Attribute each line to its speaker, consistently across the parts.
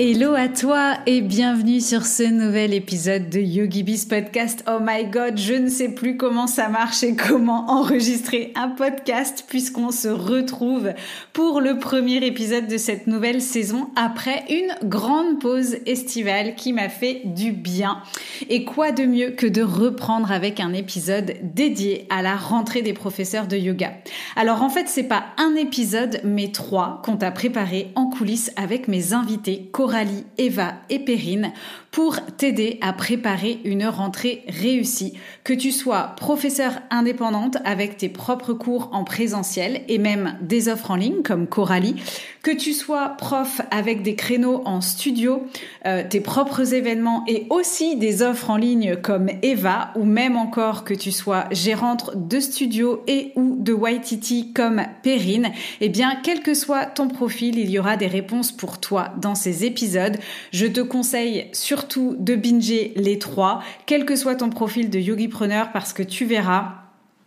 Speaker 1: Hello à toi et bienvenue sur ce nouvel épisode de YogiBiz Podcast. Oh my god, je ne sais plus comment ça marche et comment enregistrer un podcast puisqu'on se retrouve pour le premier épisode de cette nouvelle saison après une grande pause estivale qui m'a fait du bien. Et quoi de mieux que de reprendre avec un épisode dédié à la rentrée des professeurs de yoga? Alors en fait, c'est pas un épisode mais trois qu'on t'a préparé en coulisses avec mes invités Coralie, Eva et Perrine pour t'aider à préparer une rentrée réussie. Que tu sois professeur indépendante avec tes propres cours en présentiel et même des offres en ligne comme Coralie, que tu sois prof avec des créneaux en studio, euh, tes propres événements et aussi des offres en ligne comme Eva ou même encore que tu sois gérante de studio et ou de YTT comme Perrine, eh bien quel que soit ton profil, il y aura des réponses pour toi dans ces épisodes. Je te conseille de binger les trois, quel que soit ton profil de yogipreneur parce que tu verras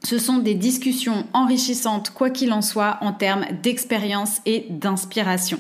Speaker 1: ce sont des discussions enrichissantes, quoi qu'il en soit, en termes d'expérience et d'inspiration.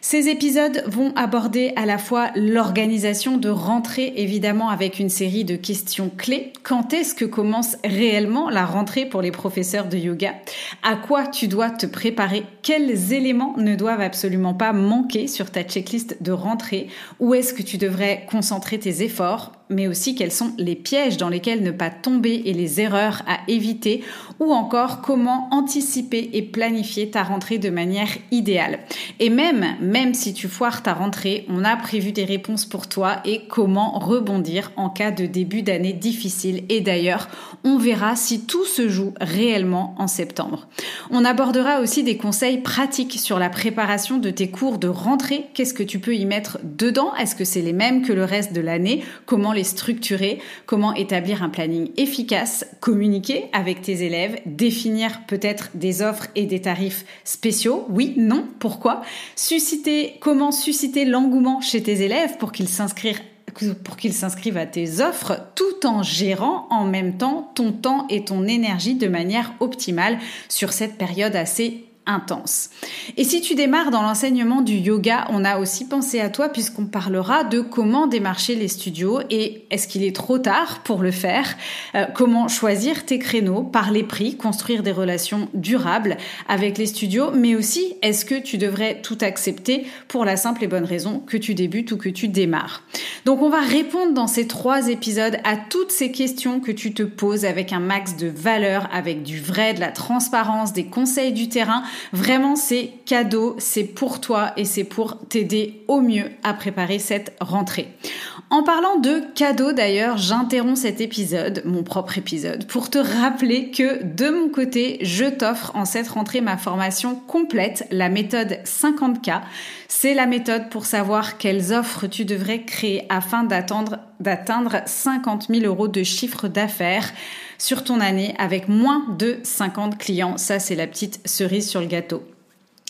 Speaker 1: Ces épisodes vont aborder à la fois l'organisation de rentrée, évidemment avec une série de questions clés. Quand est-ce que commence réellement la rentrée pour les professeurs de yoga? À quoi tu dois te préparer? Quels éléments ne doivent absolument pas manquer sur ta checklist de rentrée? Où est-ce que tu devrais concentrer tes efforts? Mais aussi quels sont les pièges dans lesquels ne pas tomber et les erreurs à éviter, ou encore comment anticiper et planifier ta rentrée de manière idéale. Et même, même si tu foires ta rentrée, on a prévu des réponses pour toi et comment rebondir en cas de début d'année difficile. Et d'ailleurs, on verra si tout se joue réellement en septembre. On abordera aussi des conseils pratiques sur la préparation de tes cours de rentrée. Qu'est-ce que tu peux y mettre dedans? Est-ce que c'est les mêmes que le reste de l'année? Comment structurer, comment établir un planning efficace, communiquer avec tes élèves, définir peut-être des offres et des tarifs spéciaux. Oui, non, pourquoi? Comment susciter l'engouement chez tes élèves pour qu'ils s'inscrivent pour qu'ils s'inscrivent à tes offres tout en gérant en même temps ton temps et ton énergie de manière optimale sur cette période assez intense. Et si tu démarres dans l'enseignement du yoga, on a aussi pensé à toi puisqu'on parlera de comment démarcher les studios et est-ce qu'il est trop tard pour le faire? Euh, Comment choisir tes créneaux par les prix, construire des relations durables avec les studios, mais aussi est-ce que tu devrais tout accepter pour la simple et bonne raison que tu débutes ou que tu démarres? Donc on va répondre dans ces trois épisodes à toutes ces questions que tu te poses avec un max de valeur, avec du vrai, de la transparence, des conseils du terrain Vraiment, c'est cadeau, c'est pour toi et c'est pour t'aider au mieux à préparer cette rentrée. En parlant de cadeaux d'ailleurs, j'interromps cet épisode, mon propre épisode, pour te rappeler que de mon côté, je t'offre en cette rentrée ma formation complète, la méthode 50K. C'est la méthode pour savoir quelles offres tu devrais créer afin d'atteindre 50 000 euros de chiffre d'affaires sur ton année avec moins de 50 clients. Ça, c'est la petite cerise sur le gâteau.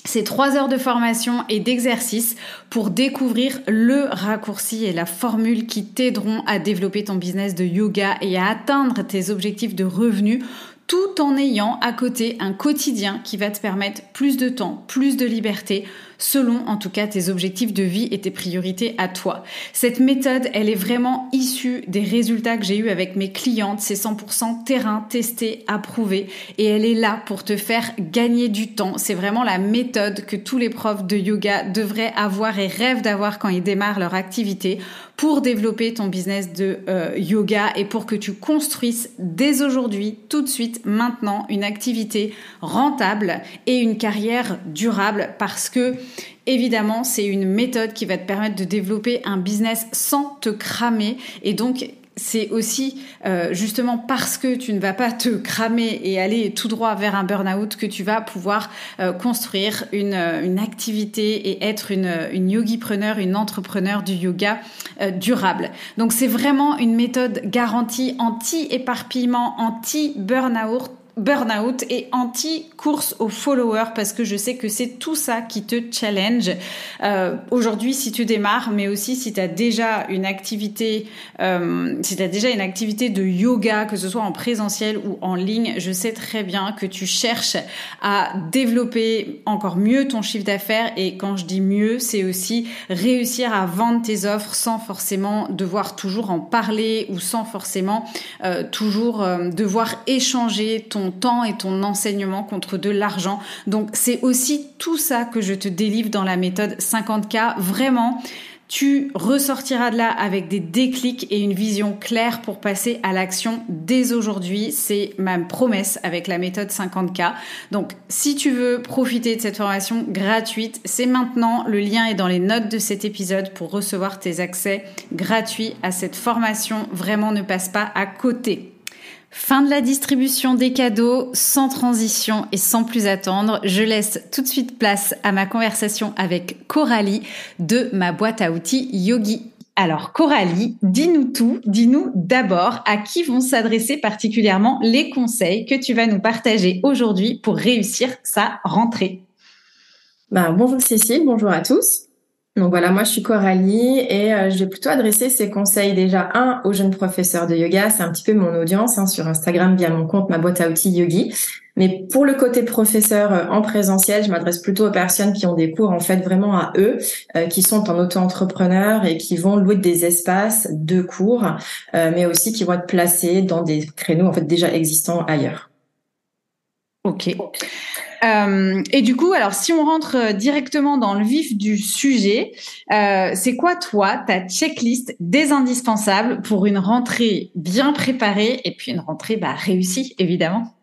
Speaker 1: C'est trois heures de formation et d'exercice pour découvrir le raccourci et la formule qui t'aideront à développer ton business de yoga et à atteindre tes objectifs de revenus tout en ayant à côté un quotidien qui va te permettre plus de temps, plus de liberté, selon en tout cas tes objectifs de vie et tes priorités à toi. Cette méthode, elle est vraiment issue des résultats que j'ai eus avec mes clientes. C'est 100% terrain, testé, approuvé et elle est là pour te faire gagner du temps. C'est vraiment la méthode que tous les profs de yoga devraient avoir et rêvent d'avoir quand ils démarrent leur activité pour développer ton business de euh, yoga et pour que tu construises dès aujourd'hui, tout de suite, maintenant, une activité rentable et une carrière durable parce que Évidemment, c'est une méthode qui va te permettre de développer un business sans te cramer et donc c'est aussi euh, justement parce que tu ne vas pas te cramer et aller tout droit vers un burn-out que tu vas pouvoir euh, construire une, euh, une, activité et être une, une yogi-preneur, une entrepreneur du yoga durable. Donc c'est vraiment une méthode garantie anti-éparpillement, anti-burn-out burnout et anti-course aux followers parce que je sais que c'est tout ça qui te challenge. Euh, Aujourd'hui, si tu démarres, mais aussi si tu as déjà une activité, euh, si tu as déjà une activité de yoga, que ce soit en présentiel ou en ligne, je sais très bien que tu cherches à développer encore mieux ton chiffre d'affaires et quand je dis mieux, c'est aussi réussir à vendre tes offres sans forcément devoir toujours en parler ou sans forcément euh, toujours devoir échanger ton temps et ton enseignement contre de l'argent. Donc c'est aussi tout ça que je te délivre dans la méthode 50K. Vraiment, tu ressortiras de là avec des déclics et une vision claire pour passer à l'action dès aujourd'hui. C'est ma promesse avec la méthode 50K. Donc, si tu veux profiter de cette formation gratuite, c'est maintenant. Le lien est dans les notes de cet épisode pour recevoir tes accès gratuits à cette formation. Vraiment, ne passe pas à côté. Fin de la distribution des cadeaux, sans transition et sans plus attendre, je laisse tout de suite place à ma conversation avec Coralie de ma boîte à outils Yogi. Alors Coralie, dis-nous tout, dis-nous d'abord à qui vont s'adresser particulièrement les conseils que tu vas nous partager aujourd'hui pour réussir sa rentrée.
Speaker 2: Bah, bonjour Cécile, bonjour à tous. Donc voilà, moi je suis Coralie et euh, je vais plutôt adresser ces conseils déjà un aux jeunes professeurs de yoga, c'est un petit peu mon audience hein, sur Instagram via mon compte ma boîte à outils Yogi. Mais pour le côté professeur euh, en présentiel, je m'adresse plutôt aux personnes qui ont des cours en fait vraiment à eux, euh, qui sont en auto-entrepreneur et qui vont louer des espaces de cours, mais aussi qui vont être placés dans des créneaux en fait déjà existants ailleurs.
Speaker 1: Ok. Euh, et du coup, alors si on rentre euh, directement dans le vif du sujet, euh, c'est quoi toi ta checklist des indispensables pour une rentrée bien préparée et puis une rentrée bah, réussie évidemment?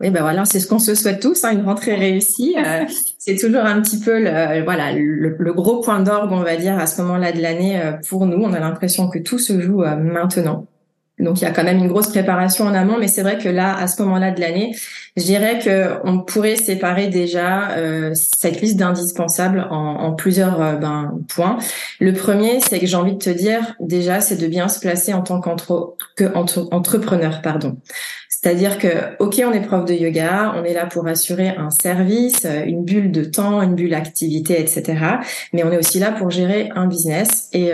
Speaker 2: Oui, ben voilà, c'est ce qu'on se souhaite tous, hein, une rentrée réussie. Euh, c'est toujours un petit peu le, voilà le, gros point d'orgue, on va dire, à ce moment-là de l'année pour nous. On a l'impression que tout se joue maintenant. Donc il y a quand même une grosse préparation en amont, mais c'est vrai que là, à ce moment-là de l'année, je dirais que on pourrait séparer déjà euh, cette liste d'indispensables en, en, plusieurs euh, ben, points. Le premier, c'est que j'ai envie de te dire déjà, c'est de bien se placer en tant qu'entrepreneur, pardon. C'est-à-dire que, ok, on est prof de yoga, on est là pour assurer un service, euh, une bulle de temps, une bulle activité, etc. Mais on est aussi là pour gérer un business et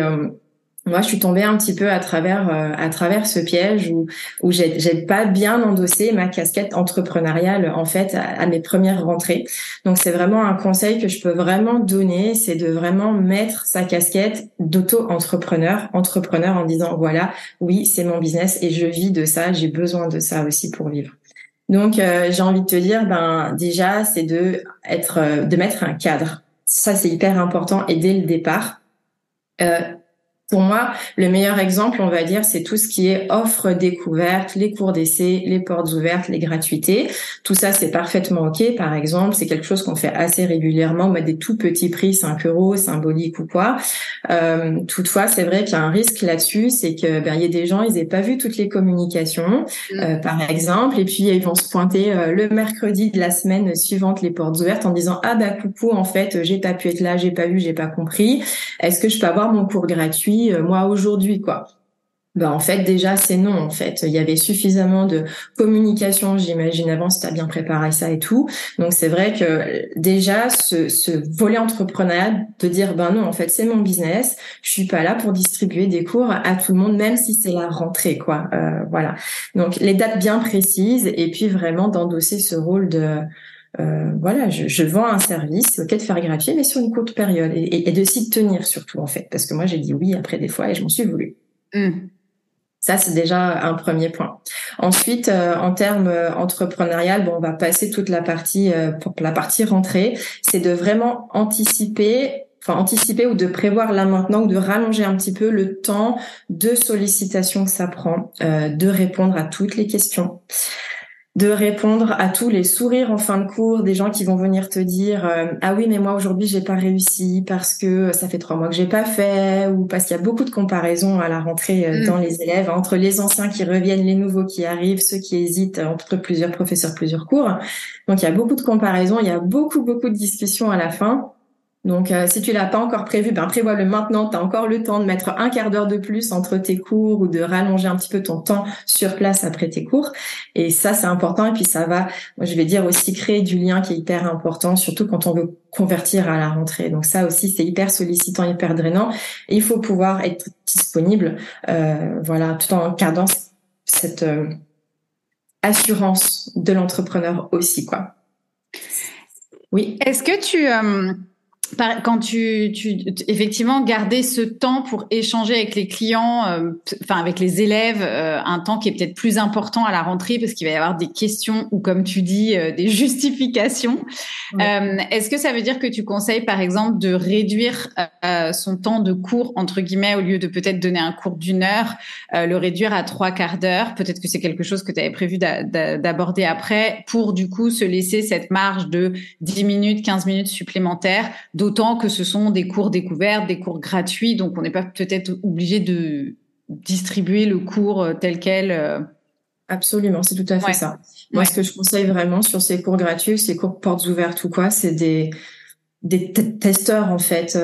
Speaker 2: moi, je suis tombée un petit peu à travers euh, à travers ce piège où où j'ai pas bien endossé ma casquette entrepreneuriale en fait à, mes premières rentrées. Donc c'est vraiment un conseil que je peux vraiment donner, c'est de vraiment mettre sa casquette d'auto-entrepreneur, entrepreneur en disant voilà, oui, c'est mon business et je vis de ça, j'ai besoin de ça aussi pour vivre. Donc euh, j'ai envie de te dire ben déjà c'est de être euh, de mettre un cadre. Ça c'est hyper important et dès le départ euh, pour moi, le meilleur exemple, on va dire, c'est tout ce qui est offre découverte, les cours d'essai, les portes ouvertes, les gratuités. Tout ça, c'est parfaitement OK. Par exemple, c'est quelque chose qu'on fait assez régulièrement, mais des tout petits prix, 5 euros, symbolique ou quoi. Euh, toutefois, c'est vrai qu'il y a un risque là-dessus, c'est que ben, il y a des gens, ils n'aient pas vu toutes les communications, mm. euh, par exemple, et puis ils vont se pointer euh, le mercredi de la semaine suivante les portes ouvertes en disant ah bah coucou, en fait, j'ai pas pu être là, j'ai pas vu, j'ai pas compris. Est-ce que je peux avoir mon cours gratuit? Euh, moi aujourd'hui quoi. Ben en fait déjà c'est non en fait. Il y avait suffisamment de communication j'imagine avant si tu as bien préparé ça et tout. Donc c'est vrai que déjà ce, ce volet entrepreneurial de dire ben non en fait c'est mon business je suis pas là pour distribuer des cours à tout le monde même si c'est la rentrée quoi. Euh, voilà. Donc les dates bien précises et puis vraiment d'endosser ce rôle de euh, voilà, je, je, vends un service, c'est ok de faire gratuit, mais sur une courte période et, et, de s'y tenir surtout en fait, parce que moi j'ai dit oui après des fois et je m'en suis voulu. Mmh. Ça c'est déjà un premier point. Ensuite, euh, en termes euh, entrepreneurial, bon, on va passer toute la partie pour la partie rentrée, c'est de vraiment anticiper enfin anticiper ou de prévoir là maintenant ou de rallonger un petit peu le temps de sollicitation que ça prend, de répondre à toutes les questions. De répondre à tous les sourires en fin de cours des gens qui vont venir te dire euh, ah oui mais moi aujourd'hui j'ai pas réussi parce que ça fait trois mois que j'ai pas fait ou parce qu'il y a beaucoup de comparaisons à la rentrée euh, mm. dans les élèves entre les anciens qui reviennent les nouveaux qui arrivent ceux qui hésitent entre plusieurs professeurs plusieurs cours donc il y a beaucoup de comparaisons il y a beaucoup beaucoup de discussions à la fin donc, euh, si tu l'as pas encore prévu, ben prévois-le maintenant. Tu as encore le temps de mettre un quart d'heure de plus entre tes cours ou de rallonger un petit peu ton temps sur place après tes cours. Et ça, c'est important. Et puis, ça va, je vais dire aussi créer du lien qui est hyper important, surtout quand on veut convertir à la rentrée. Donc, ça aussi, c'est hyper sollicitant, hyper drainant. Il faut pouvoir être disponible, euh, voilà, tout en gardant cette euh, assurance de l'entrepreneur aussi, quoi.
Speaker 1: Oui. Est-ce que tu quand tu, tu, effectivement garder ce temps pour échanger avec les clients, euh, enfin avec les élèves, euh, un temps qui est peut-être plus important à la rentrée parce qu'il va y avoir des questions ou comme tu dis euh, des justifications. Est-ce que ça veut dire que tu conseilles par exemple de réduire son temps de cours entre guillemets au lieu de peut-être donner un cours d'une heure, le réduire à trois quarts d'heure? Peut-être que c'est quelque chose que tu avais prévu d'aborder après pour du coup se laisser cette marge de 10 minutes, 15 minutes supplémentaires D'autant que ce sont des cours découvertes, des cours gratuits, donc on n'est pas peut-être obligé de distribuer le cours euh, tel quel. Euh.
Speaker 2: Absolument, c'est tout à fait ça. Moi, ce que je conseille vraiment sur ces cours gratuits, ces cours portes ouvertes ou quoi, c'est des des testeurs en fait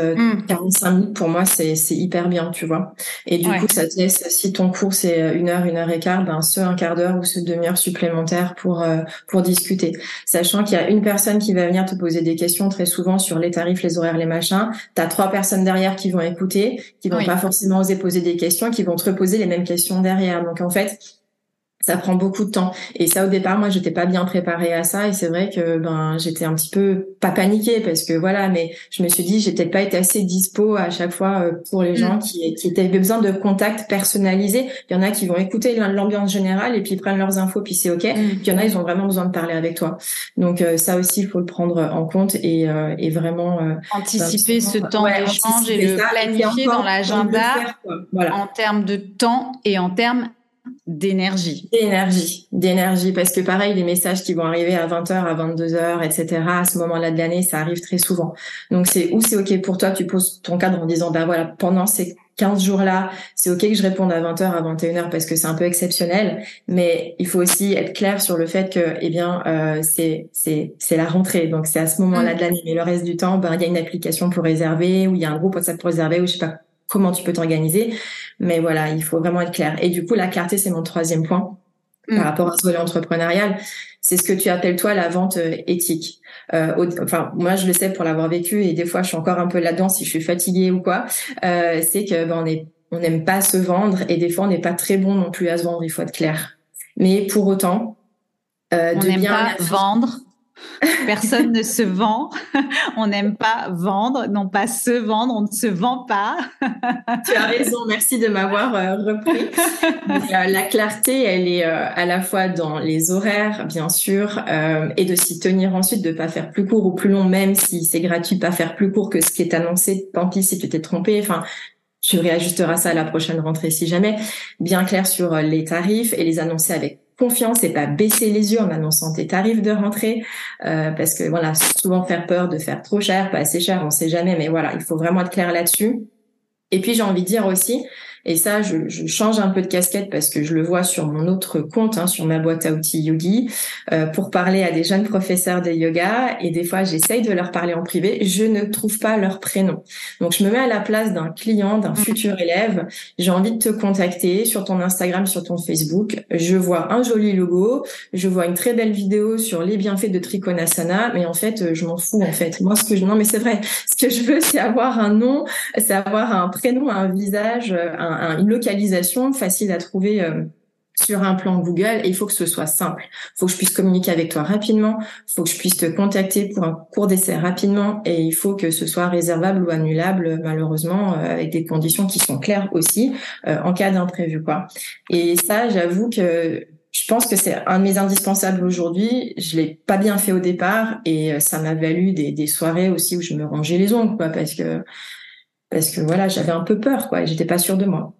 Speaker 2: 45 euh, mm. minutes pour moi c'est c'est hyper bien tu vois. Et du coup ça te laisse si ton cours c'est euh, une heure une heure et quart ben ce un quart d'heure ou ce demi-heure supplémentaire pour euh, pour discuter. Sachant qu'il y a une personne qui va venir te poser des questions très souvent sur les tarifs les horaires les machins. T'as trois personnes derrière qui vont écouter qui vont pas forcément oser poser des questions qui vont te reposer les mêmes questions derrière. Donc en fait ça prend beaucoup de temps. Et ça, au départ, moi, j'étais pas bien préparée à ça. Et c'est vrai que ben j'étais un petit peu pas paniquée parce que voilà, mais je me suis dit, j'ai peut-être pas été assez dispo à chaque fois euh, pour les gens mm. qui qui avaient besoin de contact personnalisé. Il y en a qui vont écouter l'ambiance générale et puis ils prennent leurs infos puis c'est ok. Mm. Puis il y en a, ils ont vraiment besoin de parler avec toi. Donc euh, ça aussi, il faut le prendre en compte et, euh, et vraiment
Speaker 1: anticiper ce temps d'échange et le planifier dans l'agenda voilà. en termes de temps et en termes d'énergie.
Speaker 2: D'énergie, d'énergie, parce que pareil, les messages qui vont arriver à 20h, à 22h, etc., à ce moment-là de l'année, ça arrive très souvent. Donc c'est où c'est OK pour toi, tu poses ton cadre en disant, ben voilà, pendant ces 15 jours-là, c'est OK que je réponde à 20h, à 21h, parce que c'est un peu exceptionnel, mais il faut aussi être clair sur le fait que, eh bien, euh, c'est c'est c'est la rentrée, donc c'est à ce moment-là mm. de l'année, mais le reste du temps, ben il y a une application pour réserver, ou il y a un groupe WhatsApp pour réserver, ou je sais pas comment tu peux t'organiser. Mais voilà, il faut vraiment être clair. Et du coup, la clarté, c'est mon troisième point par mm. rapport à ce volet entrepreneurial. C'est ce que tu appelles toi la vente euh, éthique. Euh, enfin, moi, je le sais pour l'avoir vécu et des fois, je suis encore un peu là-dedans si je suis fatiguée ou quoi. Euh, c'est que ben, on est on n'aime pas se vendre et des fois, on n'est pas très bon non plus à se vendre. Il faut être clair. Mais pour autant,
Speaker 1: euh, on n'aime pas vendre Personne ne se vend. On n'aime pas vendre, non pas se vendre. On ne se vend pas.
Speaker 2: tu as raison. Merci de m'avoir euh, repris. Euh, la clarté, elle est euh, à la fois dans les horaires, bien sûr, et de s'y tenir ensuite, de pas faire plus court ou plus long, même si c'est gratuit, pas faire plus court que ce qui est annoncé. Tant pis si tu t'es trompé. Enfin, tu réajusteras ça à la prochaine rentrée si jamais. Bien clair sur les tarifs et les annoncer avec confiance et pas baisser les yeux en annonçant tes tarifs de rentrée euh, parce que voilà souvent faire peur de faire trop cher pas assez cher on sait jamais mais voilà il faut vraiment être clair là-dessus. Et puis j'ai envie de dire aussi et ça, je, je, change un peu de casquette parce que je le vois sur mon autre compte, hein, sur ma boîte à outils Yogi, euh, pour parler à des jeunes professeurs de yoga. Et des fois, j'essaye de leur parler en privé. Je ne trouve pas leur prénom. Donc, je me mets à la place d'un client, d'un futur élève. J'ai envie de te contacter sur ton Instagram, sur ton Facebook. Je vois un joli logo. Je vois une très belle vidéo sur les bienfaits de Trikonasana. Mais en fait, je m'en fous, en fait. Moi, ce que je, non, mais c'est vrai. Ce que je veux, c'est avoir un nom, c'est avoir un prénom, un visage, un, une localisation facile à trouver euh, sur un plan Google et il faut que ce soit simple. Il faut que je puisse communiquer avec toi rapidement, il faut que je puisse te contacter pour un cours d'essai rapidement et il faut que ce soit réservable ou annulable malheureusement euh, avec des conditions qui sont claires aussi euh, en cas d'imprévu quoi. Et ça, j'avoue que je pense que c'est un de mes indispensables aujourd'hui. Je l'ai pas bien fait au départ et ça m'a valu des, des, soirées aussi où je me rangeais les ongles quoi parce que parce que voilà, j'avais un peu peur, quoi, j'étais pas sûre de moi.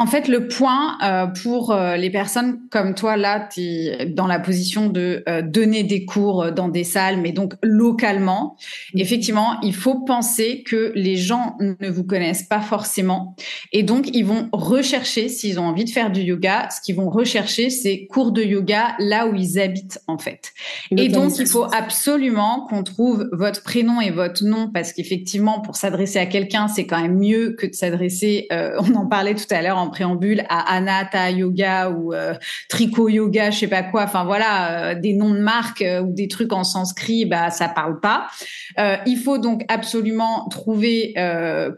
Speaker 1: En fait, le point euh, pour euh, les personnes comme toi, là, tu es dans la position de euh, donner des cours dans des salles, mais donc localement. Mhm. Effectivement, il faut penser que les gens ne vous connaissent pas forcément. Et donc, ils vont rechercher, s'ils ont envie de faire du yoga, ce qu'ils vont rechercher, c'est cours de yoga là où ils habitent, en fait. Et donc, il faut absolument qu'on trouve votre prénom et votre nom, parce qu'effectivement, pour s'adresser à quelqu'un, c'est quand même mieux que de s'adresser, on en parlait tout à l'heure, préambule à Anata Yoga ou euh, Tricot Yoga, je sais pas quoi. Enfin voilà, euh, des noms de marques euh, ou des trucs en sanskrit, bah ça parle pas. il faut donc absolument trouver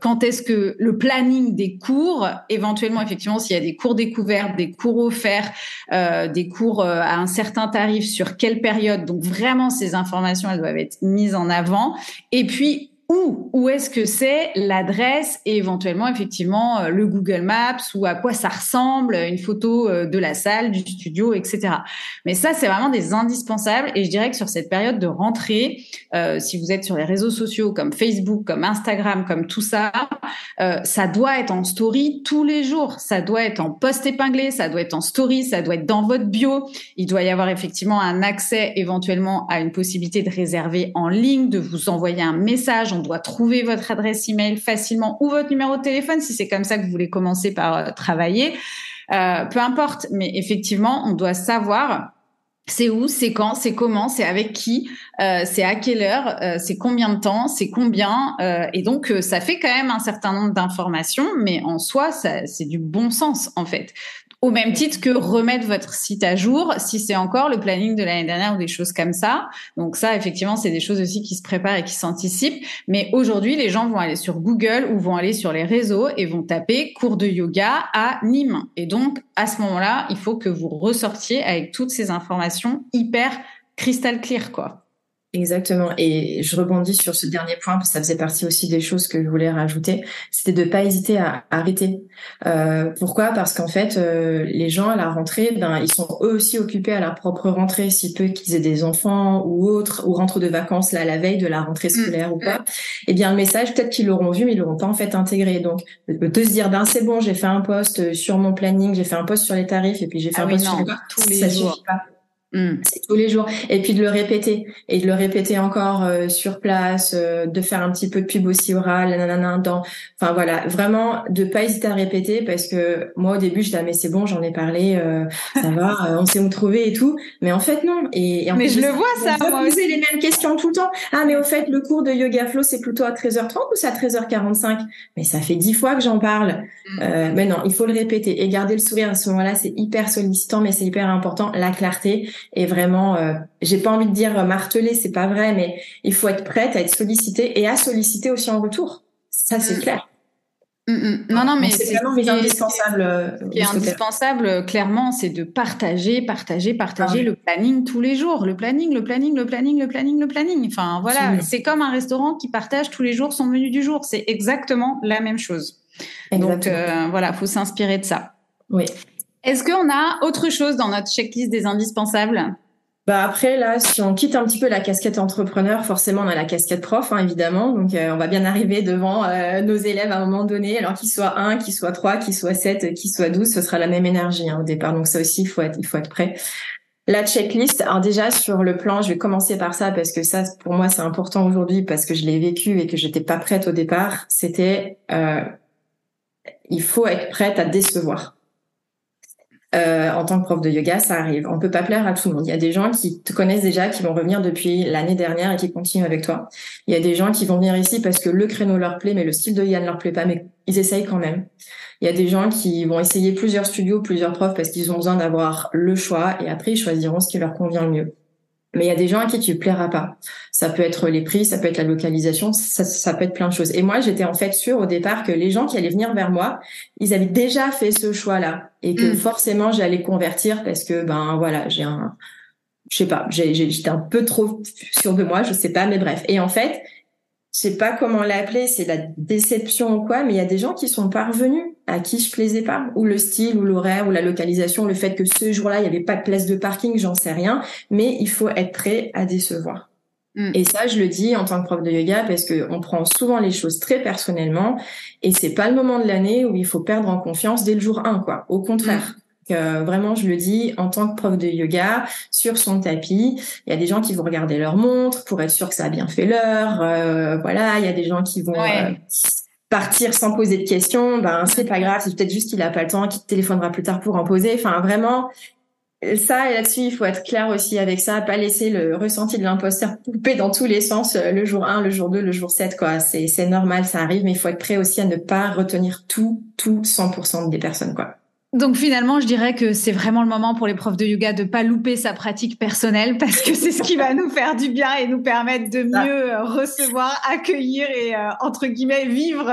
Speaker 1: quand est-ce que le planning des cours, éventuellement effectivement s'il y a des cours découvertes, des cours offerts, des cours à un certain tarif sur quelle période. Donc vraiment ces informations elles doivent être mises en avant. Et puis où Où est-ce que c'est l'adresse et éventuellement effectivement euh, le Google Maps ou à quoi ça ressemble, une photo euh, de la salle, du studio, etc. Mais ça, c'est vraiment des indispensables et je dirais que sur cette période de rentrée, euh, si vous êtes sur les réseaux sociaux comme Facebook, comme Instagram, comme tout ça, ça doit être en story tous les jours, ça doit être en post épinglé, ça doit être en story, ça doit être dans votre bio. Il doit y avoir effectivement un accès éventuellement à une possibilité de réserver en ligne, de vous envoyer un message doit trouver votre adresse email facilement ou votre numéro de téléphone si c'est comme ça que vous voulez commencer par euh, travailler. Euh, peu importe, mais effectivement, on doit savoir c'est où, c'est quand, c'est comment, c'est avec qui, euh, c'est à quelle heure, c'est combien de temps, c'est combien. et donc, ça fait quand même un certain nombre d'informations, mais en soi, c'est du bon sens en fait. Au même titre que remettre votre site à jour, si c'est encore le planning de l'année dernière ou des choses comme ça. Donc ça, effectivement, c'est des choses aussi qui se préparent et qui s'anticipent. Mais aujourd'hui, les gens vont aller sur Google ou vont aller sur les réseaux et vont taper cours de yoga à Nîmes. Et donc, à ce moment-là, il faut que vous ressortiez avec toutes ces informations hyper crystal clear, quoi.
Speaker 2: Exactement. Et je rebondis sur ce dernier point parce que ça faisait partie aussi des choses que je voulais rajouter. C'était de pas hésiter à arrêter. Euh, pourquoi? Parce qu'en fait, euh, les gens à la rentrée, ben ils sont eux aussi occupés à leur propre rentrée, si peu qu'ils aient des enfants ou autres, ou rentrent de vacances là la veille de la rentrée mm. scolaire ou pas. Eh bien, le message peut-être qu'ils l'auront vu, mais ils l'auront pas en fait intégré. Donc, de se dire ben c'est bon, j'ai fait un post sur mon planning, j'ai fait un post sur les tarifs, et puis j'ai fait
Speaker 1: ah
Speaker 2: un post
Speaker 1: sur
Speaker 2: les
Speaker 1: tous les jours. Pas.
Speaker 2: Mm. C'est tous les jours. Et puis de le répéter. Et de le répéter encore euh, sur place, euh, de faire un petit peu de pub aussi oral, nanana, dans... Enfin voilà, vraiment de pas hésiter à répéter parce que moi au début je disais ah, mais c'est bon, j'en ai parlé, euh, ça va, on sait où trouver et tout. Mais en fait non. Et,
Speaker 1: en mais je le vois ça.
Speaker 2: Moi poser les mêmes questions tout le temps. Ah mais au fait le cours de yoga flow c'est plutôt à 13h30 ou c'est à 13h45 Mais ça fait dix fois que j'en parle. Mm. mais non, il faut le répéter et garder le sourire à ce moment-là, c'est hyper sollicitant mais c'est hyper important la clarté et vraiment, euh, j'ai pas envie de dire marteler, c'est pas vrai, mais il faut être prête à être sollicitée et à solliciter aussi en retour. Ça, c'est mm. clair.
Speaker 1: Mm, mm. Non, non, mais
Speaker 2: c'est vraiment indispensable.
Speaker 1: Euh, ce qui est indispensable, euh, clairement, c'est de partager, partager, partager ah le planning tous les jours. Le planning, le planning, le planning, le planning, le planning. Enfin, voilà, c'est comme un restaurant qui partage tous les jours son menu du jour. C'est exactement la même chose. Donc, euh, voilà, faut s'inspirer de ça.
Speaker 2: Oui.
Speaker 1: Est-ce qu'on a autre chose dans notre checklist des indispensables?
Speaker 2: Bah après là, si on quitte un petit peu la casquette entrepreneur, forcément on a la casquette prof, hein, évidemment. Donc euh, on va bien arriver devant euh, nos élèves à un moment donné, alors qu'ils soient un, qu'ils soient trois, qu'ils soient sept, qu'ils soient douze, ce sera la même énergie hein, au départ. Donc ça aussi, il faut être, il prêt. La checklist, alors déjà sur le plan, je vais commencer par ça parce que ça, pour moi, c'est important aujourd'hui parce que je l'ai vécu et que j'étais pas prête au départ. C'était, euh, il faut être prête à décevoir. Euh, en tant que prof de yoga, ça arrive. On peut pas plaire à tout le monde. Il y a des gens qui te connaissent déjà, qui vont revenir depuis l'année dernière et qui continuent avec toi. Il y a des gens qui vont venir ici parce que le créneau leur plaît, mais le style de yoga ne leur plaît pas, mais ils essayent quand même. Il y a des gens qui vont essayer plusieurs studios, plusieurs profs parce qu'ils ont besoin d'avoir le choix et après ils choisiront ce qui leur convient le mieux. Mais il y a des gens à qui tu plairas pas. Ça peut être les prix, ça peut être la localisation, ça, ça peut être plein de choses. Et moi, j'étais en fait sûre au départ que les gens qui allaient venir vers moi, ils avaient déjà fait ce choix-là et que mm. forcément j'allais convertir parce que ben voilà, j'ai un, je sais pas, j'étais un peu trop sûre de moi, je sais pas, mais bref. Et en fait, je sais pas comment l'appeler, c'est la déception ou quoi, mais il y a des gens qui sont parvenus à qui je plaisais pas, ou le style, ou l'horaire, ou la localisation, le fait que ce jour-là, il n'y avait pas de place de parking, j'en sais rien, mais il faut être prêt à décevoir. Mm. Et ça, je le dis en tant que prof de yoga parce que on prend souvent les choses très personnellement et c'est pas le moment de l'année où il faut perdre en confiance dès le jour 1, quoi. Au contraire. Mm. vraiment, je le dis en tant que prof de yoga sur son tapis, il y a des gens qui vont regarder leur montre pour être sûr que ça a bien fait l'heure. Euh, voilà, il y a des gens qui vont euh, partir sans poser de questions. Ben c'est pas grave, c'est peut-être juste qu'il a pas le temps, qu'il te téléphonera plus tard pour en poser. Enfin, vraiment, ça et là-dessus, il faut être clair aussi avec ça, pas laisser le ressenti de l'imposteur couper dans tous les sens euh, le jour 1, le jour 2, le jour 7 quoi. C'est c'est normal, ça arrive mais il faut être prêt aussi à ne pas retenir tout tout 100% des personnes quoi.
Speaker 1: Donc finalement, je dirais que c'est vraiment le moment pour les profs de yoga de pas louper sa pratique personnelle parce que c'est ce qui va nous faire du bien et nous permettre de mieux euh, recevoir, accueillir et euh, entre guillemets vivre.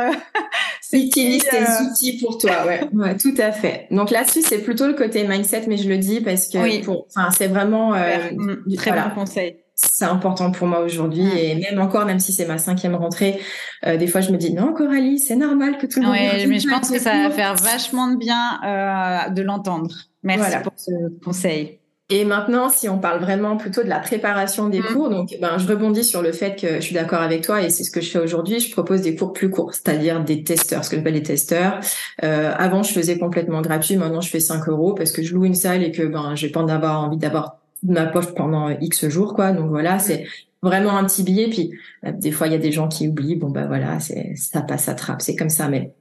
Speaker 2: Utilise tes euh, outils pour toi, ouais. ouais, tout à fait. Donc là-dessus, c'est plutôt le côté mindset, mais je le dis parce que pour, enfin, c'est vraiment
Speaker 1: mmh, très bon conseil
Speaker 2: c'est important pour moi aujourd'hui et même encore même si c'est ma cinquième rentrée euh, des fois je me dis non Coralie c'est normal que tout le monde
Speaker 1: ouais, mais je pense que ça va faire vachement de bien euh, de l'entendre merci pour ce conseil
Speaker 2: et maintenant, si on parle vraiment plutôt de la préparation des mm. cours, donc ben je rebondis sur le fait que je suis d'accord avec toi et c'est ce que je fais aujourd'hui. Je propose des cours plus courts, c'est-à-dire des testeurs, ce que j'appelle des testeurs. Euh, avant, je faisais complètement gratuit. Maintenant, je fais 5 euros parce que je loue une salle et que ben j'ai pas d'avoir envie d'avoir ma poche pendant X jours, quoi. Donc voilà, c'est vraiment un petit billet. Puis euh, des fois, il y a des gens qui oublient. Bon bah voilà, c'est ça passe, ça trappe, c'est comme ça. Mais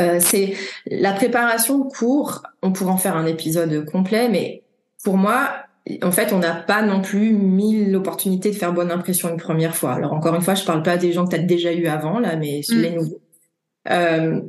Speaker 2: euh, c'est la préparation de cours. On pourrait en faire un épisode complet, mais pour moi, en fait, on n'a pas non plus mille opportunités de faire bonne impression une première fois. Alors encore une fois, je parle pas des gens que tu as déjà eu avant là, mais sur mm. les nouveaux. Euh,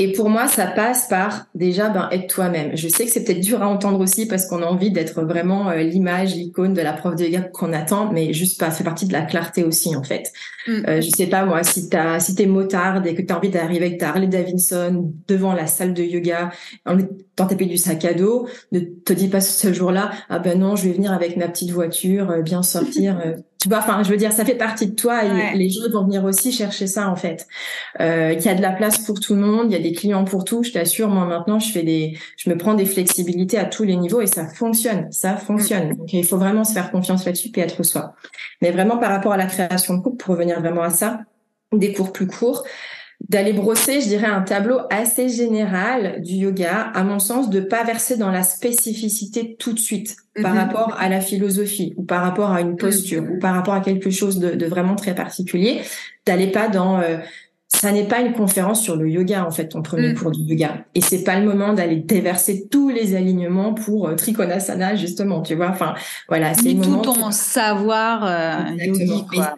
Speaker 2: et pour moi, ça passe par déjà ben, être toi-même. Je sais que c'est peut-être dur à entendre aussi parce qu'on a envie d'être vraiment euh, l'image, l'icône de la prof de yoga qu'on attend, mais juste pas. Ça fait partie de la clarté aussi en fait. Mm. Euh, je sais pas moi si t'as si t'es motarde et que t'as envie d'arriver avec ta Harley Davidson devant la salle de yoga en dans ta du sac à dos, ne te dis pas ce jour-là ah ben non je vais venir avec ma petite voiture, euh, bien sortir. Tu vois, enfin, je veux dire, ça fait partie de toi et les gens vont venir aussi chercher ça en fait. Euh, il y a de la place pour tout le monde, il y a des clients pour tout. Je t'assure, moi maintenant, je fais des, je me prends des flexibilités à tous les niveaux et ça fonctionne, ça fonctionne. Mm. Donc il faut vraiment se faire confiance là-dessus et être soi. Mais vraiment par rapport à la création de couple, pour revenir vraiment à ça, des cours plus courts, d'aller brosser, je dirais, un tableau assez général du yoga, à mon sens, de pas verser dans la spécificité tout de suite par mhm. rapport à la philosophie ou par rapport à une posture ou par rapport à quelque chose de, vraiment très particulier, d'aller pas dans euh, ça n'est pas une conférence sur le yoga en fait ton premier mm. cours du yoga et c'est pas le moment d'aller déverser tous les alignements pour euh, Trikonasana justement tu vois enfin voilà
Speaker 1: c'est tout ton savoir euh, yogi quoi.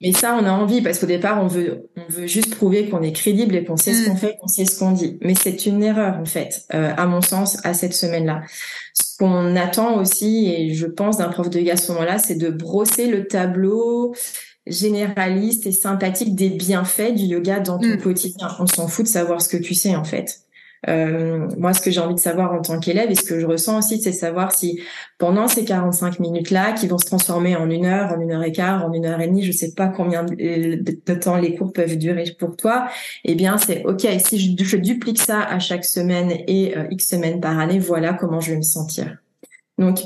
Speaker 2: Mais ça, on a envie parce qu'au départ, on veut, on veut juste prouver qu'on est crédible et qu'on sait ce qu'on mm. fait, qu'on sait ce qu'on dit. Mais c'est une erreur en fait, euh, à mon sens, à cette semaine-là. Ce qu'on attend aussi, et je pense d'un prof de yoga à ce moment-là, c'est de brosser le tableau généraliste et sympathique des bienfaits du yoga dans ton mm. quotidien. On s'en fout de savoir ce que tu sais en fait. Euh, moi, ce que j'ai envie de savoir en tant qu'élève et ce que je ressens aussi, c'est savoir si pendant ces 45 minutes-là, qui vont se transformer en une heure, en une heure et quart, en une heure et demie, je sais pas combien de temps les cours peuvent durer pour toi, eh bien, c'est OK, si je, je, duplique ça à chaque semaine et euh, X semaines par année, voilà comment je vais me sentir. Donc,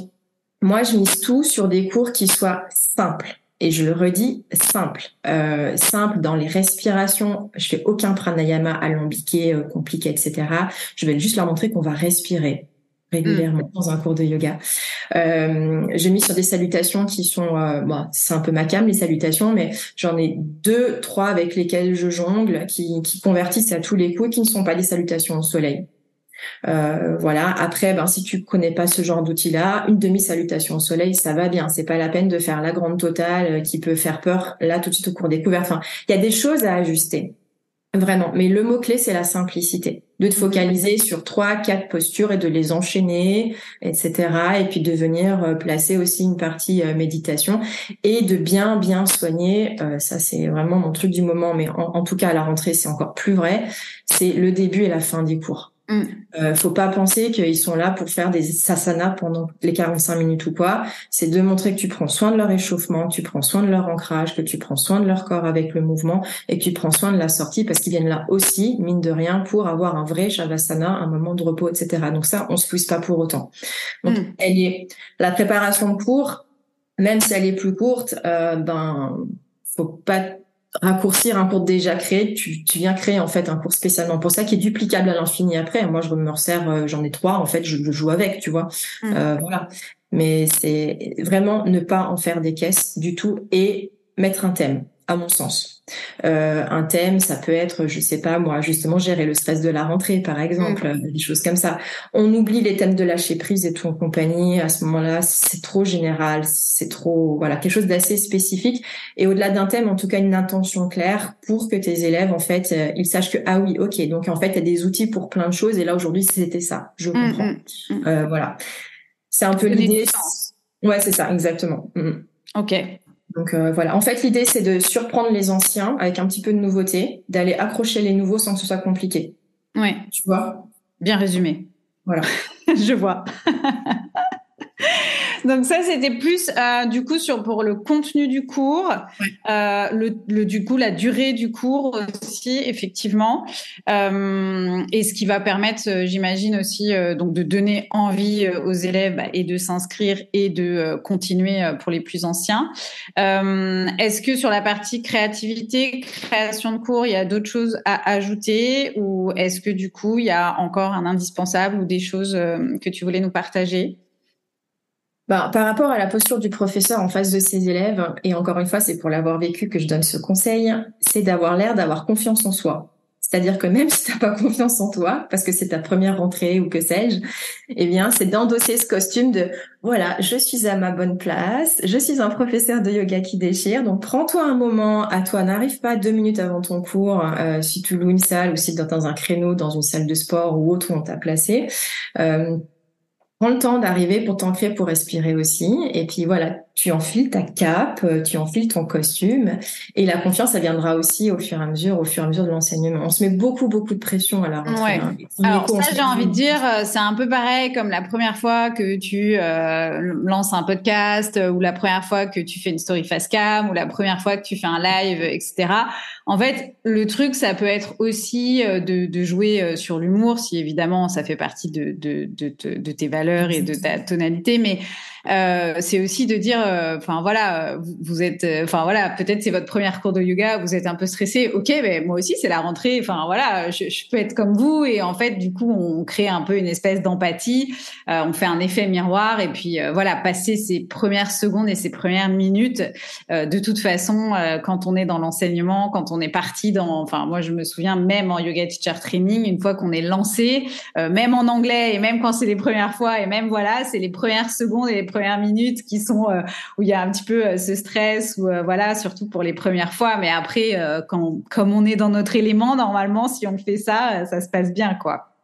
Speaker 2: moi, je mise tout sur des cours qui soient simples et je le redis, simple. Euh, simple dans les respirations. Je fais aucun pranayama alambiqué, euh, compliqué, etc. Je vais juste leur montrer qu'on va respirer régulièrement mm. dans un cours de yoga. Euh, j'ai mis sur des salutations qui sont, euh, bon, c'est un peu macam les salutations, mais j'en ai deux, trois avec lesquelles je jongle, qui, qui convertissent à tous les coups et qui ne sont pas des salutations au soleil. Euh, voilà. Après, ben si tu connais pas ce genre d'outil-là, une demi-salutation au soleil, ça va bien. C'est pas la peine de faire la grande totale euh, qui peut faire peur là tout de suite au cours des couverts. Enfin, il y a des choses à ajuster. Vraiment. Mais le mot-clé, c'est la simplicité. De te mhm. focaliser sur trois, quatre postures et de les enchaîner, etc. Et puis de venir euh, placer aussi une partie méditation et de bien, bien soigner. ça, c'est vraiment mon truc du moment. Mais en, en tout cas, à la rentrée, c'est encore plus vrai. C'est le début et la fin des cours. Mm. Euh, faut pas penser qu'ils sont là pour faire des sasanas pendant les 45 minutes ou quoi. C'est de montrer que tu prends soin de leur échauffement, que tu prends soin de leur ancrage, que tu prends soin de leur corps avec le mouvement et que tu prends soin de la sortie parce qu'ils viennent là aussi, mine de rien, pour avoir un vrai shavasana, un moment de repos, etc. Donc ça, on se pousse pas pour autant. Donc, mm. elle est la préparation de cours même si elle est plus courte, euh, ben faut pas raccourcir un cours déjà créé. Tu, tu viens créer en fait un cours spécialement pour ça qui est duplicable à l'infini après. Moi, je me resserre, euh, j'en ai trois en fait, je, joue avec, tu vois. Mm. Euh, voilà. Mais c'est vraiment ne pas en faire des caisses du tout et mettre un thème à mon sens. Euh, un thème, ça peut être, je sais pas moi, justement gérer le stress de la rentrée, par exemple, mm. des choses comme ça. On oublie les thèmes de lâcher prise et tout en compagnie. À ce moment-là, c'est trop général, c'est trop, voilà, quelque chose d'assez spécifique. Et au-delà d'un thème, en tout cas, une intention claire pour que tes élèves, en fait, euh, ils sachent que ah oui, ok, donc en fait, il y a des outils pour plein de choses. Et là aujourd'hui, c'était ça. Je mm, comprends. Mm, euh, voilà. C'est un peu l'idée. Ouais, c'est ça, exactement.
Speaker 1: Ok.
Speaker 2: Donc euh, voilà, en fait l'idée c'est de surprendre les anciens avec un petit peu de nouveauté, d'aller accrocher les nouveaux sans que ce soit compliqué.
Speaker 1: Ouais.
Speaker 2: Tu vois?
Speaker 1: Bien résumé.
Speaker 2: Voilà.
Speaker 1: Je vois. Donc ça, c'était plus euh, du coup sur pour le contenu du cours, euh, le, le, du coup la durée du cours aussi effectivement, euh, et ce qui va permettre, euh, j'imagine aussi, euh, donc de donner envie aux élèves bah, et de s'inscrire et de continuer pour les plus anciens. Est-ce que sur la partie créativité, création de cours, il y a d'autres choses à ajouter ou est-ce que du coup il y a encore un indispensable ou des choses que tu voulais nous partager?
Speaker 2: Ben, par rapport à la posture du professeur en face de ses élèves, et encore une fois, c'est pour l'avoir vécu que je donne ce conseil, c'est d'avoir l'air d'avoir confiance en soi. C'est-à-dire que même si t'as pas confiance en toi, parce que c'est ta première rentrée ou que sais-je, eh bien, c'est d'endosser ce costume de voilà, je suis à ma bonne place, je suis un professeur de yoga qui déchire, donc prends-toi un moment à toi, n'arrive pas deux minutes avant ton cours, euh, si tu loues une salle ou si tu es dans un créneau, dans une salle de sport ou autre où on t'a placé. Euh, Prends le temps d'arriver pour t'ancrer, pour respirer aussi. Et puis voilà, tu enfiles ta cape, euh, tu enfiles ton costume. Et la confiance, ça viendra aussi au fur et à mesure, au fur et à mesure de l'enseignement. On se met beaucoup, beaucoup de pression à la rentrée.
Speaker 1: Ouais. Hein. Alors ça, j'ai envie de dire, euh, c'est un peu pareil comme la première fois que tu euh, lances un podcast ou la première fois que tu fais une story face cam ou la première fois que tu fais un live, etc. En fait, le truc, ça peut être aussi de, de jouer sur l'humour, si évidemment ça fait partie de, de, de, de tes valeurs et de ta tonalité, mais euh, c'est aussi de dire, euh, enfin voilà, vous, êtes, euh, enfin voilà, peut-être c'est votre première cours de yoga, vous êtes un peu stressé, ok, mais moi aussi c'est la rentrée, enfin voilà, je, peux être comme vous. Et en fait du coup on crée un peu une espèce d'empathie, on fait un effet miroir. Et puis voilà, passer ces premières secondes et ces premières minutes, de toute façon quand on est dans l'enseignement, quand on est parti dans, enfin moi je me souviens même en yoga teacher training, une fois qu'on est lancé, même en anglais et même quand c'est les premières fois et même voilà, c'est les premières secondes et les premières minutes qui sont euh, où il y a un petit peu euh, ce stress ou euh, voilà, surtout pour les premières fois. Mais après, quand comme on est dans notre élément, normalement, si on fait ça, ça se passe bien, quoi.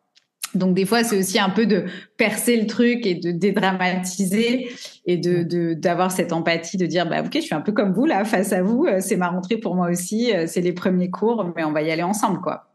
Speaker 1: Donc des fois, c'est aussi un peu de percer le truc et de dédramatiser et de d'avoir cette empathie de dire bah ok, je suis un peu comme vous là face à vous, c'est ma rentrée pour moi aussi, c'est les premiers cours, mais on va y aller ensemble quoi.